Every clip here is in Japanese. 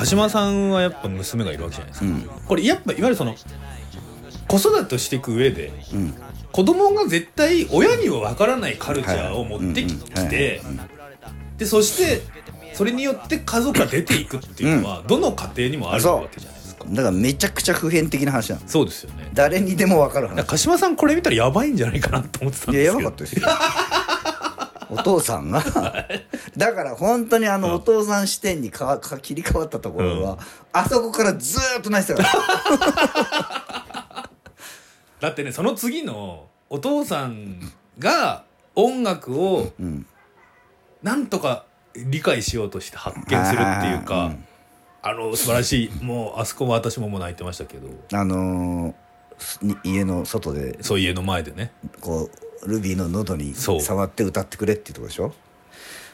鹿島さんはやっぱ娘がいるわけじゃないですか、うん。これやっぱいわゆるその子育てをしていく上でうん。子供が絶対親には分からないカルチャーを持ってきはいてでそしてそれによって家族が出ていくっていうのはどの家庭にもあるわけじゃないですか。だからめちゃくちゃ普遍的な話なのそうですよね。誰にでも分かる話。鹿島さんこれ見たらやばいんじゃないかなと思ってたんいやですけど。やばかったですよお父さんがだから本当にあのお父さん視点にかわか切り替わったところは、あそこからずーっと泣いてたから。だってねその次のお父さんが音楽をうん。なんとか理解しようとして発見するっていうかうん。あの素晴らしい。もうあそこも私ももう泣いてましたけど。あのー家の外でそう家の前でね。こうルビーの喉に触って歌ってくれっていうとこでしょ？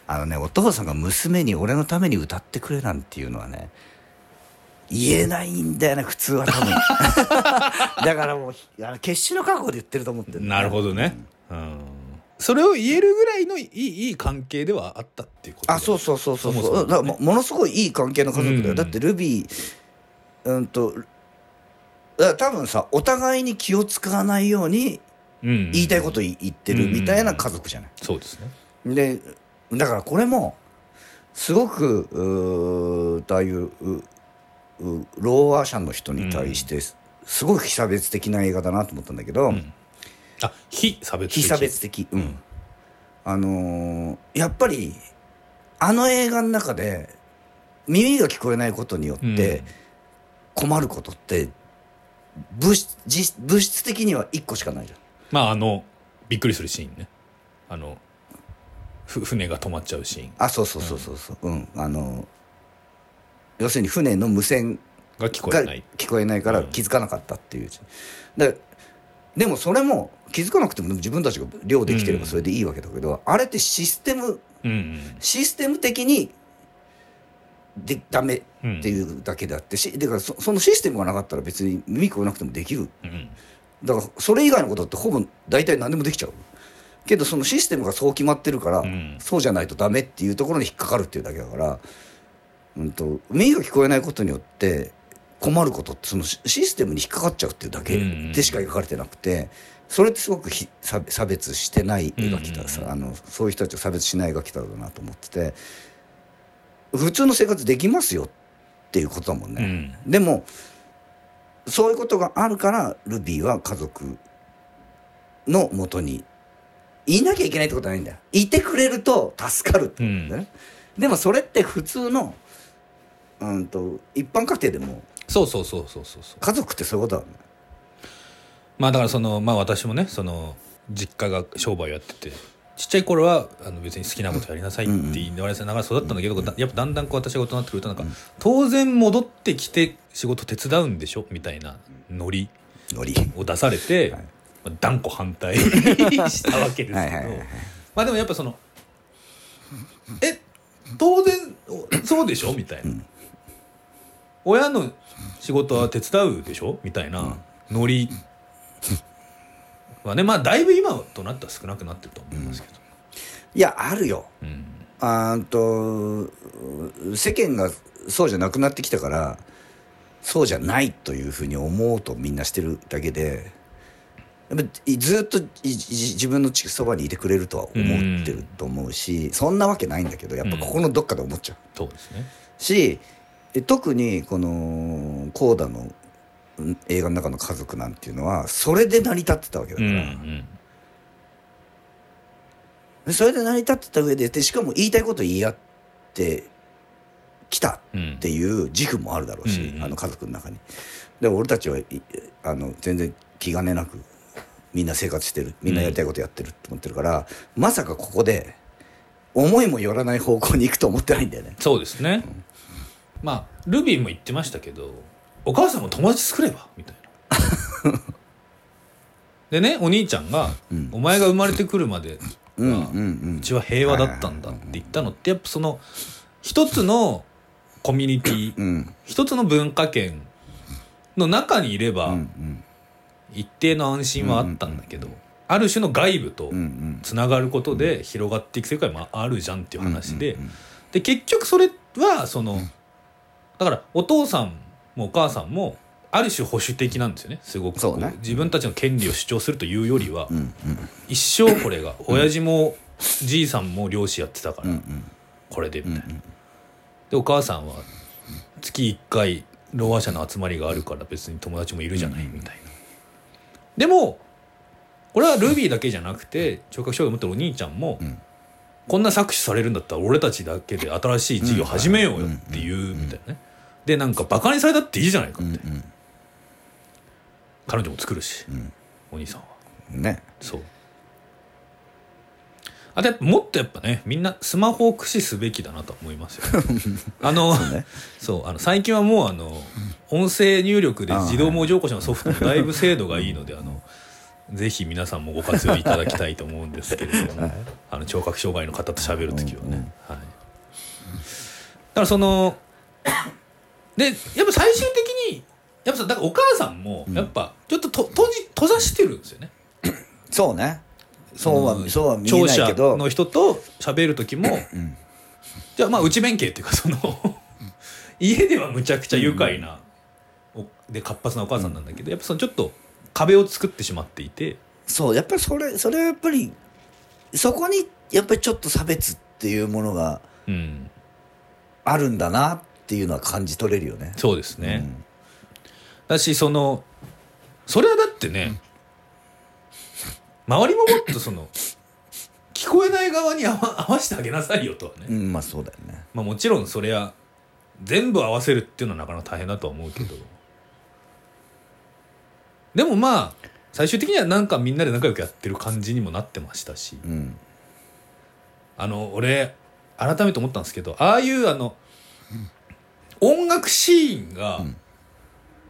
あのねお父さんが娘に俺のために歌ってくれなんていうのはね言えないんだよね普通は多分。だからもうあの決死の覚悟で言ってると思ってるんだよ。なるほどね、うん、それを言えるぐらいのいいいい関係ではあったっていうことあそうそうそうそうそう。ね。もものすごいいい関係の家族だよ、うん。だってルビーうんと多分さお互いに気を使わないようにうん、言いたいこと言言ってるみたいな家族じゃない、そうですね。でだからこれもすごくああいうううローアーシャンの人に対してすすごく非差別的な映画だなと思ったんだけど、ん。あ非差別的。非差別的。うん、あのーやっぱりあの映画の中で耳が聞こえないことによって困ることって物質実物質的には1個しかないじゃんまああのびっくりするシーンね。あのふ船が止まっちゃうシーン。あそうそうそうそうそう。うん、あの要するに船の無線が聞こがえない。聞こえないから気づかなかったっていう、ででもそれも気づかなくても自分たちが漁できてればそれでいいわけだけど、あれってシステムうんうん。システム的にでダメっていうだけであって、しだからそそのシステムがなかったら別に耳聞こえなくてもできる。うんだからそれ以外のことってほぼ大体何でもできちゃう。けどそのシステムがそう決まってるから、ん。そうじゃないとダメっていうところに引っかかるっていうだけだから、うん、と耳が聞こえないことによって困ることってそのシシステムに引っかかっちゃうっていうだけでしか描かれてなくてそれってすごくひ差差別してない描き方さ、あのそういう人たちを差別しない描き方だなと思ってて普通の生活できますよっていうことだもんね。でもそういうことがあるからルビーは家族のもとにいなきゃいけないってことはないんだ。よいてくれると助かるってことなんだよね、でもそれって普通のうんと一般家庭でもそうそうそうそうそうそう。家族ってそういうことだね。まあだからそのまあ私もねその実家が商売をやっててちっちゃい頃はあの別に好きなことやりなさいって言われてながら育ったんだけど、だやっぱだんだんこう私が大人になってくるとなんか、当然戻ってきて仕事手伝うんでしょみたいなノリノリ。を出されて、はい。まあ断固反対 したわけですけど。まあでもやっぱそのえ当然そうでしょみたいな、親の仕事は手伝うでしょみたいなノリはねまあだいぶ今となっては少なくなってると思いますけど、いやあるよ。うん。あと世間がそうじゃなくなってきたからそうじゃないというふうに思おうとみんなしてるだけでやっぱいずっと自分のそばにいてくれるとは思ってると思うし、そんなわけないんだけどやっぱここのどっかで思っちゃう。そうですね。しえ特にこのコーダのうん映画の中の家族なんていうのはそれで成り立ってたわけだうんうから、ん。でそれで成り立ってた上ででしかも言いたいこと言い合ってきたうんっていう自負もあるだろうし、うんうんあの家族の中に。で俺たちはいあの全然気兼ねなくみんな生活してるみんなやりたいことやってるって思ってるから、まさかここで思いもよらない方向に行くと思ってないんだよね。そうですね、まあルビーも言ってましたけどお母さんも友達作れば？みたいな。でねお兄ちゃんが、うん。お前が生まれてくるまでうちは平和だったんだって言ったのってやっぱその一つのコミュニティうん。一つの文化圏の中にいればうんうん。一定の安心はあったんだけど、ある種の外部とつながることで広がっていく世界もあるじゃんっていう話で、で結局それはその、だからお父さんもお母さんもある種保守的なんですよね。すごくね。こ自分たちの権利を主張するというよりは、うんうん。一生これが親父もじいさんも漁師やってたから、うんうん。これでみたいな、うんうん。でお母さんは月1回ろう話者の集まりがあるから別に友達もいるじゃないみたいな。でもこれはルビーだけじゃなくて聴覚障害を持ってるお兄ちゃんも、ん。こんな搾取されるんだったら俺たちだけで新しい事業始めようよっていうみたいなねでなんかバカにされたっていいじゃないかって、うん彼女も作るし、ん。お兄さんは。うんね。そう。あとやっぱもっとやっぱねみんなスマホを駆使すべきだなと思いますよ。あのね。そうあの最近はもうあの音声入力で自動文字起こしのソフトもだいぶ精度がいいのであのぜひ皆さんもご活用いただきたいと思うんですけれども、あの聴覚障害の方と喋る時はね、はい、だからそのでやっぱ最終的にやっぱさだからお母さんもやっぱちょっとと閉じ閉ざしてるんですよね。そうね。そうはん。そうは見えないけど。の人と喋る時も、ん。じゃあまあ内弁慶っていうかその家ではむちゃくちゃ愉快な、おで活発なお母さんなんだけど、やっぱそのちょっと壁を作ってしまっていて。そうやっぱりそれそれはやっぱりそこにやっぱりちょっと差別っていうものがうん。あるんだなっていうのは感じ取れるよね。そうですね、うんだしそのそれはだってね、周りももっとその聞こえない側に合わ合わせてあげなさいよとはね、うん、まあそうだよね。まあもちろんそれは全部合わせるっていうのはなかなか大変だとは思うけどでもまあ最終的にはなんかみんなで仲良くやってる感じにもなってましたしうん。あの俺改めて思ったんですけどああいうあの音楽シーンが、ん。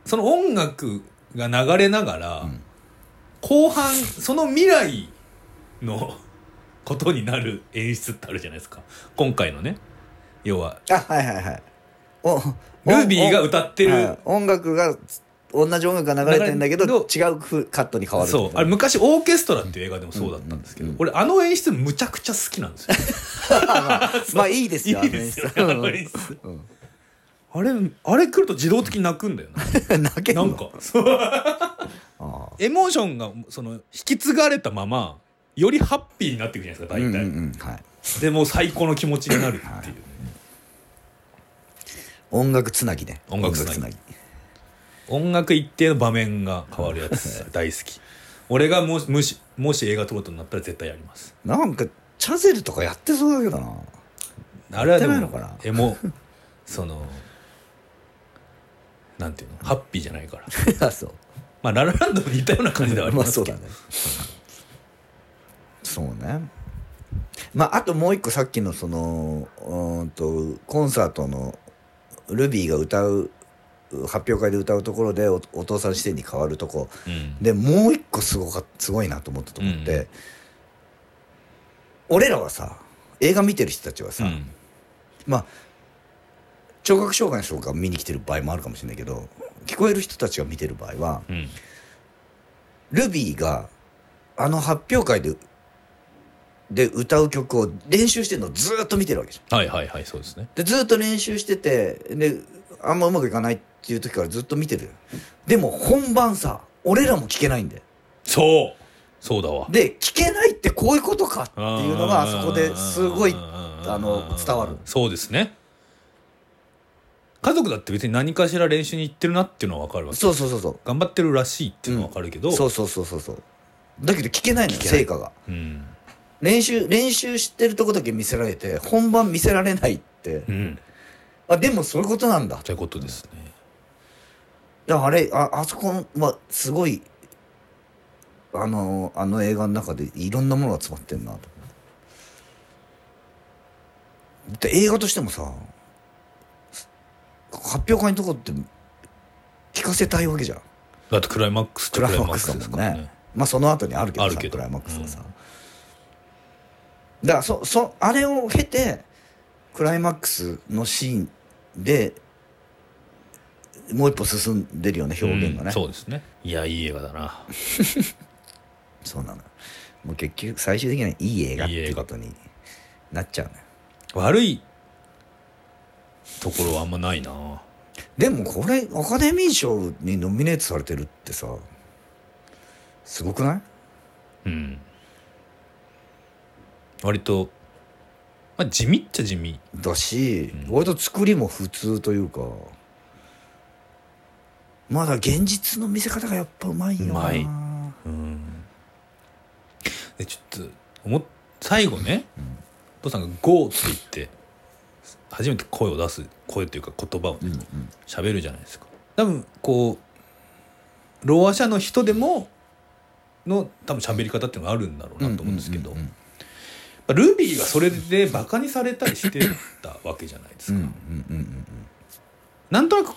その音楽が流れながら、ん。後半その未来の ことになる演出ってあるじゃないですか。今回のね。要はあはいはいはい。おルビーが歌ってる。はい。音楽が同じ音楽が流れてんだけど流れ違うふカットに変わるそう。あれ昔オーケストラっていう映画でもそうだったんですけど、うんうん俺あの演出むちゃくちゃ好きなんですよ。まあいいですよ。いいですよねあのあの演出うんあれあれ来ると自動的に泣くんだよな。泣けなんか。そうあ。エモーションがその引き継がれたままよりハッピーになっていくじゃないですか大体、あうんうんうんはい。でもう最高の気持ちになるっていう、音楽つなぎね。音楽つなぎ。音楽一定の場面が変わるやつ 大好き。俺がもしもしもし映画撮ることになったら絶対やります。なんかチャゼルとかやってそうだけどな。あれはでもやってないのかな？エモそのなんていうの？ハッピーじゃないから。あそう。まあララランドも似たような感じではありまますけど、あそうだね。そうね。まああともう一個さっきのそのうーんとコンサートのルビーが歌う発表会で歌うところでおお父さん視点に変わるとこ。うん。でもう一個すごかすごいなと思ったとこって、うん。俺らはさ映画見てる人たちはさ、うん。まあ聴覚障害の人が見に来てる場合もあるかもしれないけど聞こえる人たちが見てる場合はうん。ルビーがあの発表会でで歌う曲を練習してるのをずーっと見てるわけじゃん。はいはいはいそうですね。でずーっと練習しててであんまうまくいかないっていう時からずっと見てる。でも本番さ俺らも聞けないんだよ。そう。そうだわ。で聞けないってこういうことかっていうのがあそこですごいあの伝わる。そうですね家族だって別に何かしら練習に行ってるなっていうのは分かるわけ。そうそうそうそう。頑張ってるらしいっていうのは分かるけど、そうそうそうそうそう。だけど聞けないのよ成果が。うん練習練習してるとこだけ見せられて本番見せられないって。うん。あでもそういうことなんだ。ということですね。いやあれああそこはすごいあのあの映画の中でいろんなものが詰まってんなとで映画としてもさ発表会のとこって聞かせたいわけじゃん。だってクライマックスってククライマックスだもんね。ね。まあその後にあるけどあるけどさクライマックスがさ、だからそそあれを経てクライマックスのシーンでもう一歩進んでるよね表現がね、うんそうですね。いやいい映画だな。そうなの。もう結局最終的にはいい映画っていうことになっちゃうのよ悪いところはあんまないな。でもこれアカデミー賞にノミネートされてるってさすごくない？うん。割と、まあ、地味っちゃ地味。だし、うん。割と作りも普通というかまだ現実の見せ方がやっぱうまいよな。うまい。うん。でちょっと思っ最後ね、お父さんが「GO」って言って初めて声を出す声というか言葉をうんうん。喋るじゃないですか。多分こうろう者の人でもの多分喋り方っていうのがあるんだろうなと思うんですけど、うんうんまあルビーがそれでバカにされたりしてたわけじゃないですうんか、うんうんうん。なんとなく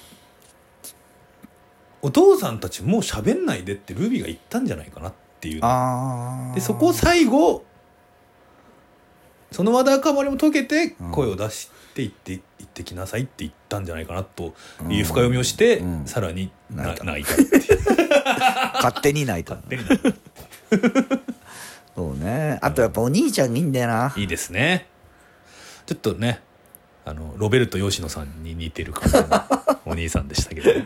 お父さんたちもう喋んないでってルビーが言ったんじゃないかなっていう。でそこを最後そのわだかまりも解けてうん。声を出して言って「行ってきなさい」って言ったんじゃないかなという深読みをして、うん。さらにな泣いた。泣いたっていう。勝手に泣いた。で そうね。あとやっぱお兄ちゃんがいいんだよな。いいですね。ちょっとねあのロベルト吉野さんに似てる感じのお兄さんでしたけど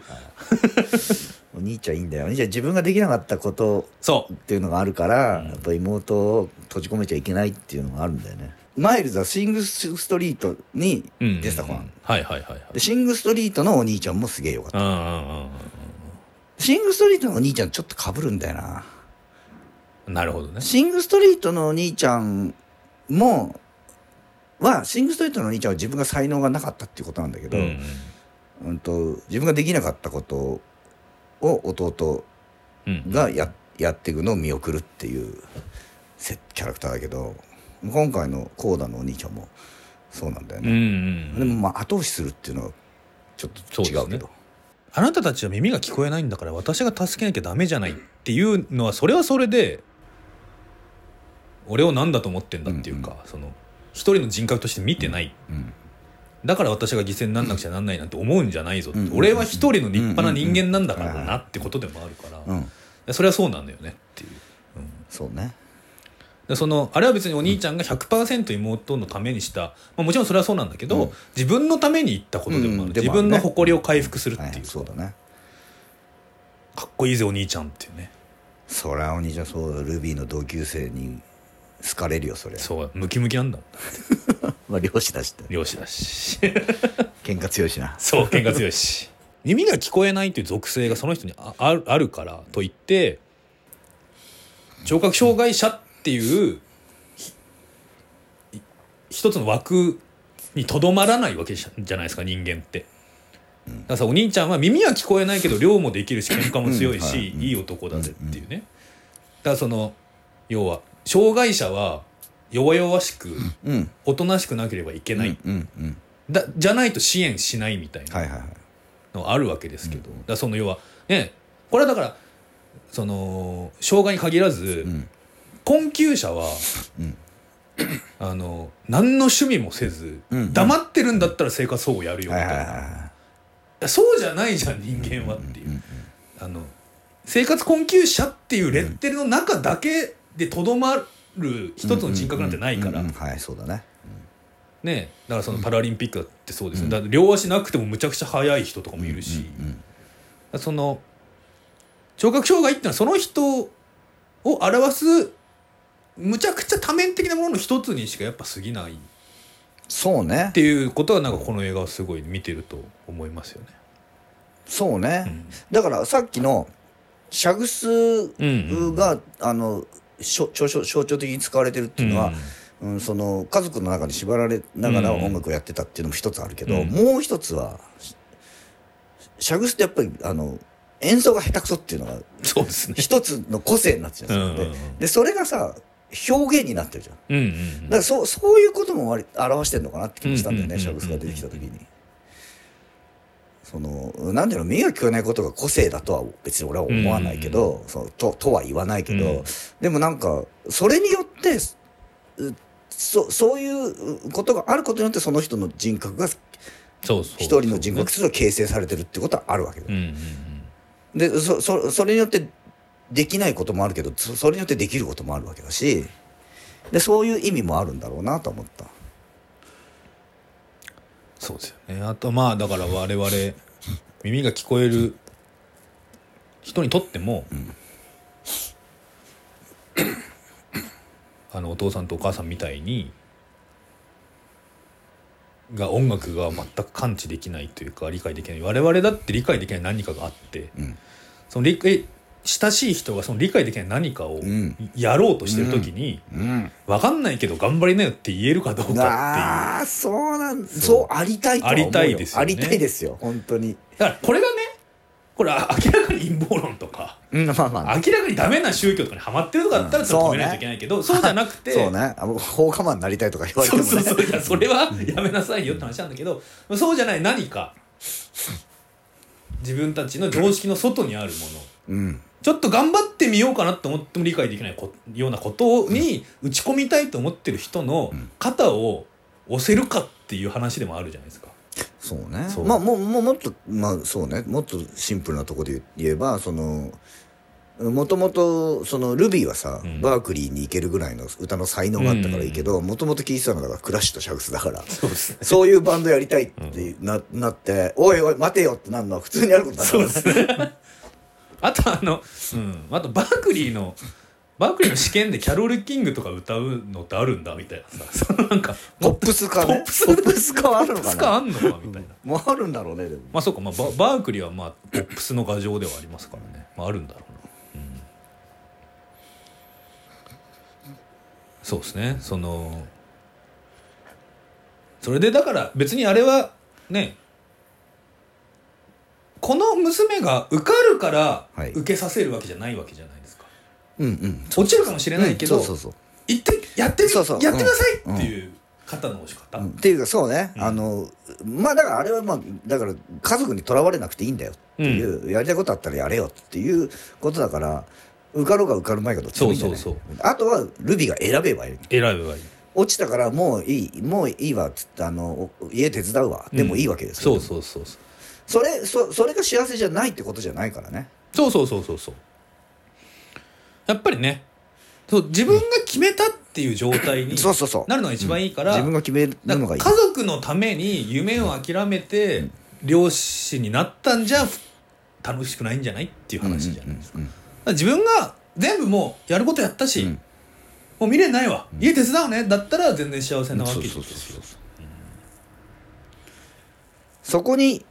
お兄ちゃんいいんだよ。お兄ちゃん自分ができなかったことそう。っていうのがあるから、うん。やっぱ妹を閉じ込めちゃいけないっていうのがあるんだよね。マイルズはシングストリートにうん出てた子なの、はいはいはいはい。でシングストリートのお兄ちゃんもすげえよかった。シングストリートのお兄ちゃんちょっと被るんだよな。うんなるほどね。シングストリートのお兄ちゃんもはシングストリートのお兄ちゃんは自分が才能がなかったっていうことなんだけど、うん。うんと自分ができなかったことを弟うんがややっていくのを見送るっていうせキャラクターだけど今回のコーダのお兄ちゃんもそうなんだようんうね、ん。でもまあ後押しするっていうのはちょっと違うけど。あなたたちは耳が聞こえないんだから私が助けなきゃダメじゃないっていうのはそれはそれで俺を何だと思ってんだっていうか、その一人の人格として見てない、うんだから私が犠牲になんなくちゃなんないなんて思うんじゃないぞって、うん。俺は一人の立派な人間なんだからなってことでもあるから、いうん。やそれはそうなんだよねっていう。うん。そうね。でそのあれは別にお兄ちゃんが100%妹のためにした、まあ、もちろんそれはそうなんだけど、うん。自分のために言ったことでもある、自分の誇りを回復するっていう、はいそうだね。かっこいいぜお兄ちゃんっていうね。そりゃお兄ちゃんそうだルビーの同級生に好かれるよそれそうムキムキなんだ まあ漁師だし漁師だし。喧嘩強いしな。そう喧嘩強いし。耳が聞こえないという属性がその人にああるあるからといって聴覚障害者っていう一つの枠にとどまらないわけじゃないですか人間って。だからさお兄ちゃんは耳は聞こえないけど量もできるし喧嘩も強いし、いい男だぜっていうね。だからその要は障害者は弱々しくうん。おとなしくなければいけない、うんうんだじゃないと支援しないみたいなはいはいはい。のあるわけですけど、だからその要はねこれはだからその障害に限らず、うん。困窮者は、うん。あの何の趣味もせず、うん黙ってるんだったら生活保護やるよみはいたいな、はいはい。そうじゃないじゃん人間はっていう、あの生活困窮者っていうレッテルの中だけでとどまる一つの人格なんてないから、うんうんうんはいそうだね。ねだからそのパラリンピックだってそうですよ、だ両足なくてもむちゃくちゃ速い人とかもいるし、うんその聴覚障害っていうのはその人を表すむちゃくちゃ多面的なものの一つにしかやっぱ過ぎない。っそうね。ていうことはなんかこの映画はすごい見てると思いますよね。そうね、うん。だからさっきのシャグスうんが、あの象徴象徴的に使われてるっていうのは、うん。その家族の中に縛られながらうん音楽をやってたっていうのも一つあるけど、うん。もう一つはシシャグスってやっぱりあの演奏が下手くそっていうのがそうですね。一つの個性になってるんですよ、うんででそれがさ表現になってるじゃん。うんうんだからそうそういうことも表してるのかなって気もしたんだよね、うんシャグスが出てきた時に。そのなんていうの耳が聞こえないことが個性だとは別に俺は思わないけど、そのととは言わないけど、うん。でもなんかそれによってうそそういうことがあることによってその人の人格がそうそう一人の人格として形成されてるってことはあるわけだうんうん。でそそそれによってできないこともあるけどそそれによってできることもあるわけだしでそういう意味もあるんだろうなと思った。そうですよね。あとまあだから我々耳が聞こえる人にとっても、あのお父さんとお母さんみたいにが音楽が全く感知できないというか理解できない。我々だって理解できない何かがあって、うん。その理解親しい人がその理解できない何かをん。やろうとしてる時に、うん。分かんないけど頑張りなよって言えるかどうかっていう。ああそうなんそうそうありたいとありたいですよね。ありたいですよ本当に。だからこれがねこれあ明らかに陰謀論とかうんまあまあ。明らかにダメな宗教とかにハマってるとかだったらうんそれ止めないといけないけど、そうじゃなくて そうね。あの放火魔になりたいとか言われてもね。そうそうそう。いやそれはやめなさいよって話なんだけどそうじゃない何か自分たちの常識の外にあるもの。うんちょっと頑張ってみようかなって思っても理解できないこようなことに打ち込みたいと思ってる人の肩を押せるかっていう話でもあるじゃないですか。そうね。まあもうもうもっとまあそうね。もっとシンプルなところで言えばそのもともとそのルビーはさ、うん。バークリーに行けるぐらいの歌の才能があったからいいけどもともと聴いてたのがクラッシュとシャグスだから。そうね。そういうバンドやりたいってな,、なっておいおい待てよってなるのは普通にあることだから。ねそうですね。あとあの、うん、あとバークリーの、バークリーの試験でキャロル・キングとか歌うのってあるんだみたいなさ、そのなんか、ポップスかねポップスポップスかはあるのかスかなあんのかみたいな。もうあるんだろうねでもまあそうか、まあババークリーはまあポップスの牙城ではありますからね。まああるんだろうな。うん、そうですね。その、それでだから別にあれはね、この娘が受かるからはい。受けさせるわけじゃないわけじゃないですか。うんうん。落ちるかもしれないけど、うんそうそうそう。行ってやってみそうそう。やってくださいっていう肩の押し方、うん。っていうかそうね、うん。あのまあだからあれはまあだから家族にとらわれなくていいんだよっていう、やりたいことあったらやれよっていうことだから受かろうが受かるまいがどっちでもいいんじゃないそうあとはルビが選べばいい選べばいい。落ちたからもういいもういいわっつってあのお家手伝うわ。でもいいわけですよ、そうそうそうそうそれそそれが幸せじゃないってことじゃないからね。そうそうそうそうそう。やっぱりねそう自分が決めたっていう状態にそうそうそう。なるのが一番いいから,、自分が決めるのがいい。家族のために夢を諦めて漁師になったんじゃ楽しくないんじゃないっていう話じゃないですか,、自分が全部もうやることやったし、うん。もう未練ないわ、家手伝うね。だったら全然幸せなわけですよそこに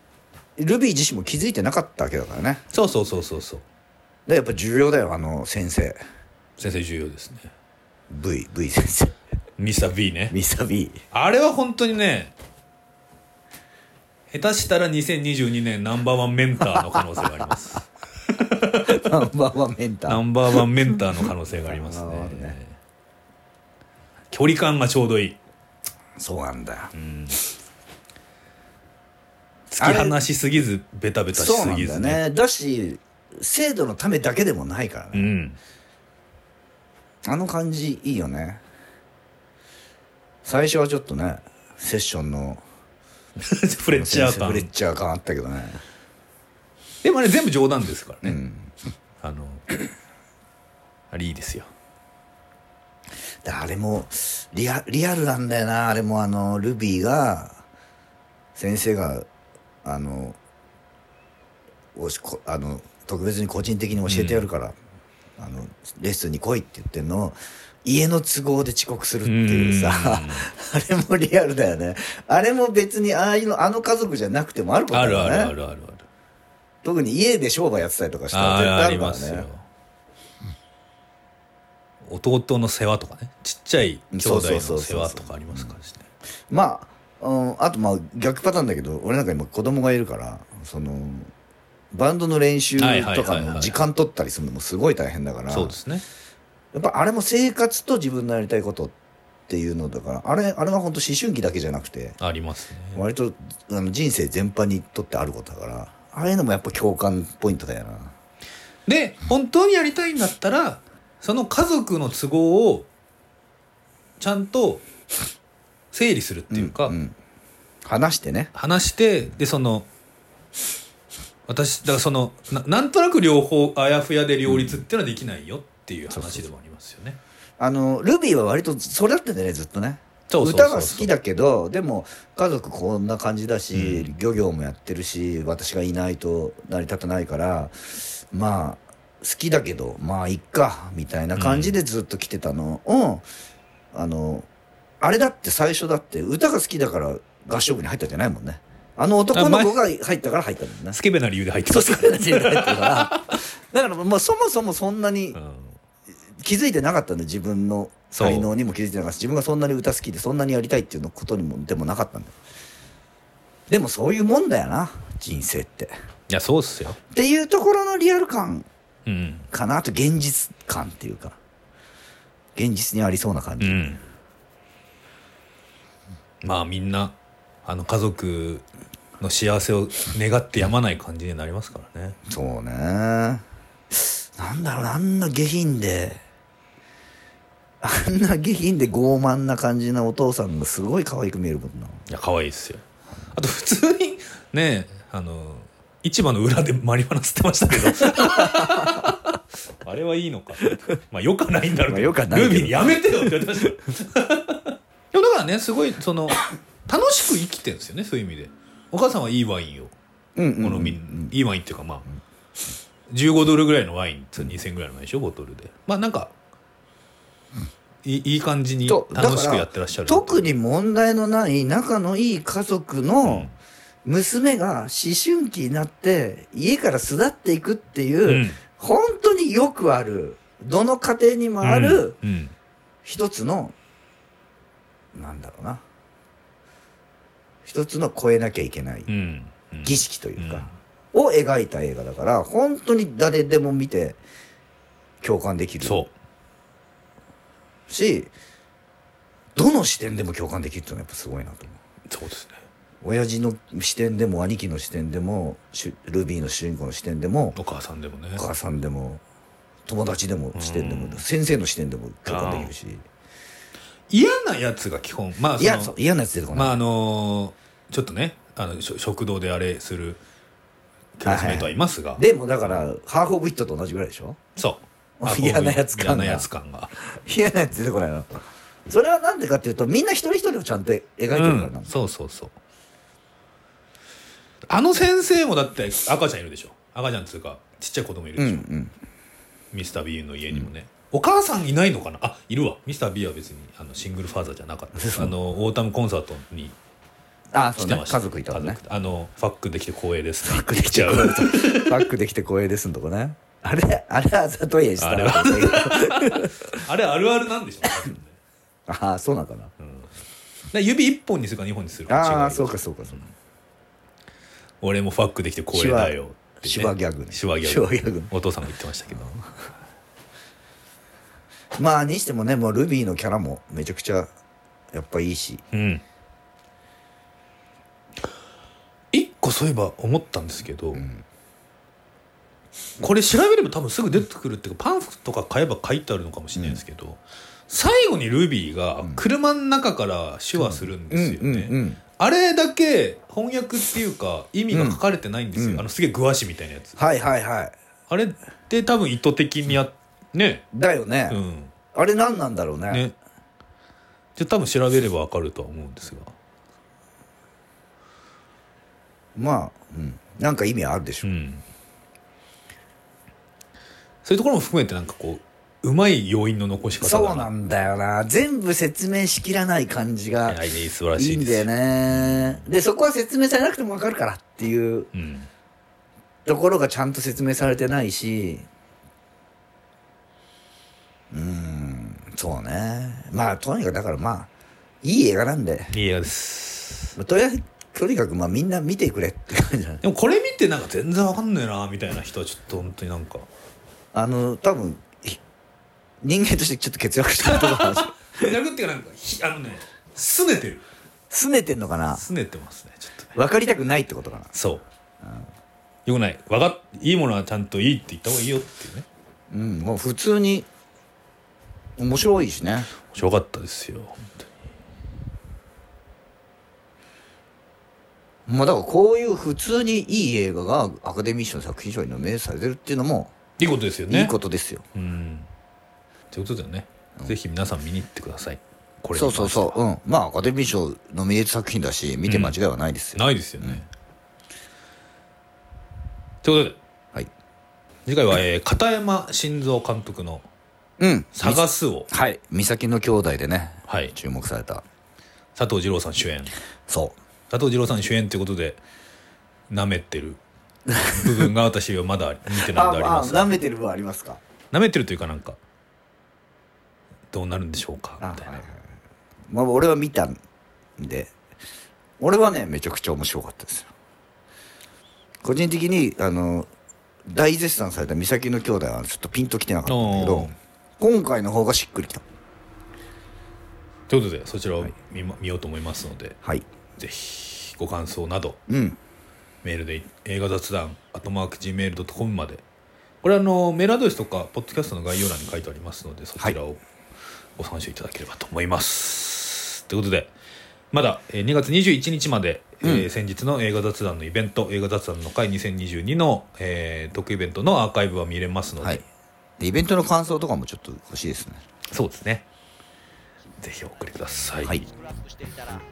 ルビー自身も気づいてなかったわけだからね。そうそうそうそうそう。でやっぱ重要だよあの先生。先生重要ですね。V V 先生。ミスター B ね。ミサ B あれは本当にね下手したら2022年ナンバーワンメンターの可能性があります。ナンバーワンメンター。ナンバーワンメンターの可能性がありますね。ね。距離感がちょうどいい。そうなんだよ突き放しすぎずベタベタしすそうなんだよぎずね。ねだし制度のためだけでもないからね、うん。あの感じいいよね。最初はちょっとねセッションの フレッチャー感。フレッチャー感あったけどね。でもあれ全部冗談ですからね、うん。あのあれいいですよ。であれもリアリアルなんだよな。あれもあのルビーが先生があのおしこあの特別に個人的に教えてやるから、あのレッスンに来いって言ってんのを家の都合で遅刻するっていうさうん。あれもリアルだよね。あれも別にああいうのあの家族じゃなくてもあることあだよね。るあるあるあるある。特に家で商売やってたりとかしたらあ絶対あるからね。ますよ。弟の世話とかね。ちっちゃい兄弟の世話とかありますからね。まあ、うん、あとまあ逆パターンだけど俺なんか今子供がいるからそのバンドの練習とかはいの時間取ったりするのもすごい大変だからそうですね。やっぱあれも生活と自分のやりたいことっていうのだからあれあれは本当思春期だけじゃなくてありますね。割とあの人生全般にとってあることだからああいうのもやっぱ共感ポイントだよな。で本当にやりたいんだったらその家族の都合をちゃんと整理するっていうか、んん。話してね。話してでその私だからそのななんとなく両方あやふやで両立っていうのはできないよっていう話でもありますよね。あのルビーは割とそれだってんだよねずっとね。そうそうそうそう。歌が好きだけどでも家族こんな感じだし、うん。漁業もやってるし私がいないと成り立たないからまあ好きだけどまあいっかみたいな感じでずっと来てたのを、あのあれだって最初だって歌が好きだから合唱部に入ったんじゃないもんね。あの男の子が入ったから入ったもんね。スケベな理由で入ってますそうそれが入ったから。だからもうそもそもそんなにうん。気づいてなかったんで自分の才能にも気づいてなかった。し自分がそんなに歌好きでそんなにやりたいっていうのことにもでもなかったんだ。よでもそういうもんだよな人生って。いやそうっすよ。っていうところのリアル感うん。かな。あと現実感っていうか。現実にありそうな感じ、うんまあみんなあの家族の幸せを願ってやまない感じになりますからね。そうね。なんだろうなあんな下品であんな下品で傲慢な感じなお父さんがすごい可愛く見えるもんな。いや可愛いっすよ。あと普通にねあの市場の裏でマリファナ吸ってましたけど。あれはいいのか。まあよくはないんだろうけど,、まあよくはないルービーにやめてよって言われてましたねすごいその楽しく生きてるんですよねそういう意味で。お母さんはいいワインを。うんうんうんこのみんいいワインっていうかまあ15ドルぐらいのワインって2000ぐらいのワインでしょボトルで。まあなんかいいいい感じにと楽しくやってらっしゃる。特に問題のない仲のいい家族の娘が思春期になって家から巣立っていくっていう、うん。本当によくあるどの家庭にもあるうん。うん。一つの、なんだろうな。一つの超えなきゃいけない。儀式というか、を描いた映画だから本当に誰でも見て共感できる。そう。しどの視点でも共感できるっていうのはやっぱすごいなと思う。そうですね。親父の視点でも兄貴の視点でもルビーの主人公の視点でもお母さんでもね。お母さんでも友達でも視点でもうん。先生の視点でも共感できるし嫌なやつが基本。まあいやそう嫌なやつ出てこない、まああのーちょっとねあのしょ食堂であれするクラスメートはいますが、でもだからハーフ・オブ・イットと同じぐらいでしょ？そう。嫌なやつ感が嫌なやつ感が。嫌なやつ出てこないの。それはなんでかっていうとみんな一人一人をちゃんと描いてるからな。んだ、うん、そうそうそう。あの先生もだって赤ちゃんいるでしょ？赤ちゃんっつうかちっちゃい子供いるうんでしょ、うんミスター・ビーンの家にもね、お母さんいないのかな？あいるわ。ミスター・ビーは別にあのシングルファーザーじゃなかった。あのオータムコンサートにあ来てました。家族いたもんねあのファックできて光栄ですファックできてちゃう。バックできて光栄ですんとこね。あれあれはざといやしあれは。あれあるあるなんでしょうね。ああそうなんかな。で指一本にするか二本にするかああそうかそうかそうか。俺もファックできて光栄だよってね。手話ギャグね。手話ギャグ。手話ギャグお父さんも言ってましたけどまあにしてもねもうルビーのキャラもめちゃくちゃやっぱいいし。うん。一個そういえば思ったんですけど、これ調べれば多分すぐ出てくるっていうかパンフとか買えば書いてあるのかもしれないですけど、最後にルビーが車の中から手話するんですよね、うんうんうんあれだけ翻訳っていうか意味が書かれてないんですよ、うん。あのすげえグワシみたいなやつ。はいはいはい。あれって多分意図的にやっね。だよね、うん。あれ何なんだろうね。ね。じゃあ多分調べればわかるとは思うんですが。まあ、うん、なんか意味あるでしょ、うん。そういうところも含めてなんかこううまい要因の残し方そうだなんだよな。全部説明しきらない感じがいやいい素晴らしいです。いいんだよね。でそこは説明されなくても分かるからっていううん。ところがちゃんと説明されてないしうんそうね。まあとにかくだからまあいい映画なんで。いい映画です。とりあえずとにかくまあみんな見てくれって感じじゃないでもこれ見てなんか全然わかんねえなみたいな人はちょっと本当になんか。あの多分ひ人間としてちょっと欠落してるところなんですよ。逆っていうかなんかひあのねすねてる。拗ねてんのかな？すねてますねちょっとね。分かりたくないってことかな？そう、よくない。わかっいいものはちゃんといいって言った方がいいよっていうね。うんもう普通に面白いしね。面白かったですよ。まあだからこういう普通にいい映画がアカデミー賞の作品賞にノミネートされてるっていうのもいいことですよね。いいことですよ、うん。ということでね、ぜひ皆さん見に行ってください。これそうそうそう。うん。まあアカデミー賞ノミネート作品だし見て間違いはないですよ、ないですよね、ということで。はい。次回は、えー片山晋三監督のうん「探す」を、はい。美咲の兄弟でねはい、注目された。佐藤二郎さん主演。そ佐藤二郎さん主演ということでなめってる。部分が私はまだ見てうないのであります舐めてる部分ありますか？なめてるというかなんかどうなるんでしょうかみたいな、まあ俺は見たんで俺はねめちゃくちゃ面白かったですよ。個人的にあの大絶賛された美咲の兄弟はちょっとピンときてなかったんだけおどー今回の方がしっくりきた。ということでそちらを見,、見ようと思いますのではい。ぜひご感想などうん。メールで映画雑談アットマーク Gmail.com まで。これあのメールアドレスとかポッドキャストの概要欄に書いてありますのでそちらをご参照いただければと思います、ということでまだえー2月21日まで、えー先日の映画雑談のイベント映画雑談の会2022の、えー、特イベントのアーカイブは見れますので、はい。でイベントの感想とかもちょっと欲しいですねそうですねぜひお送りください。はい。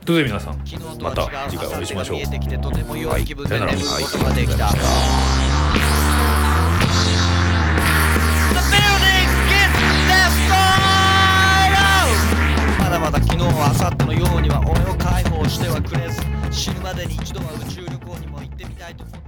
どうぞ皆さん、また次回お会いしましょうててとても。はい、さよなら。まだまだ昨日は明後日のようには俺を解放してはくれず死ぬまでに一度は宇宙旅行にも行ってみたいと思い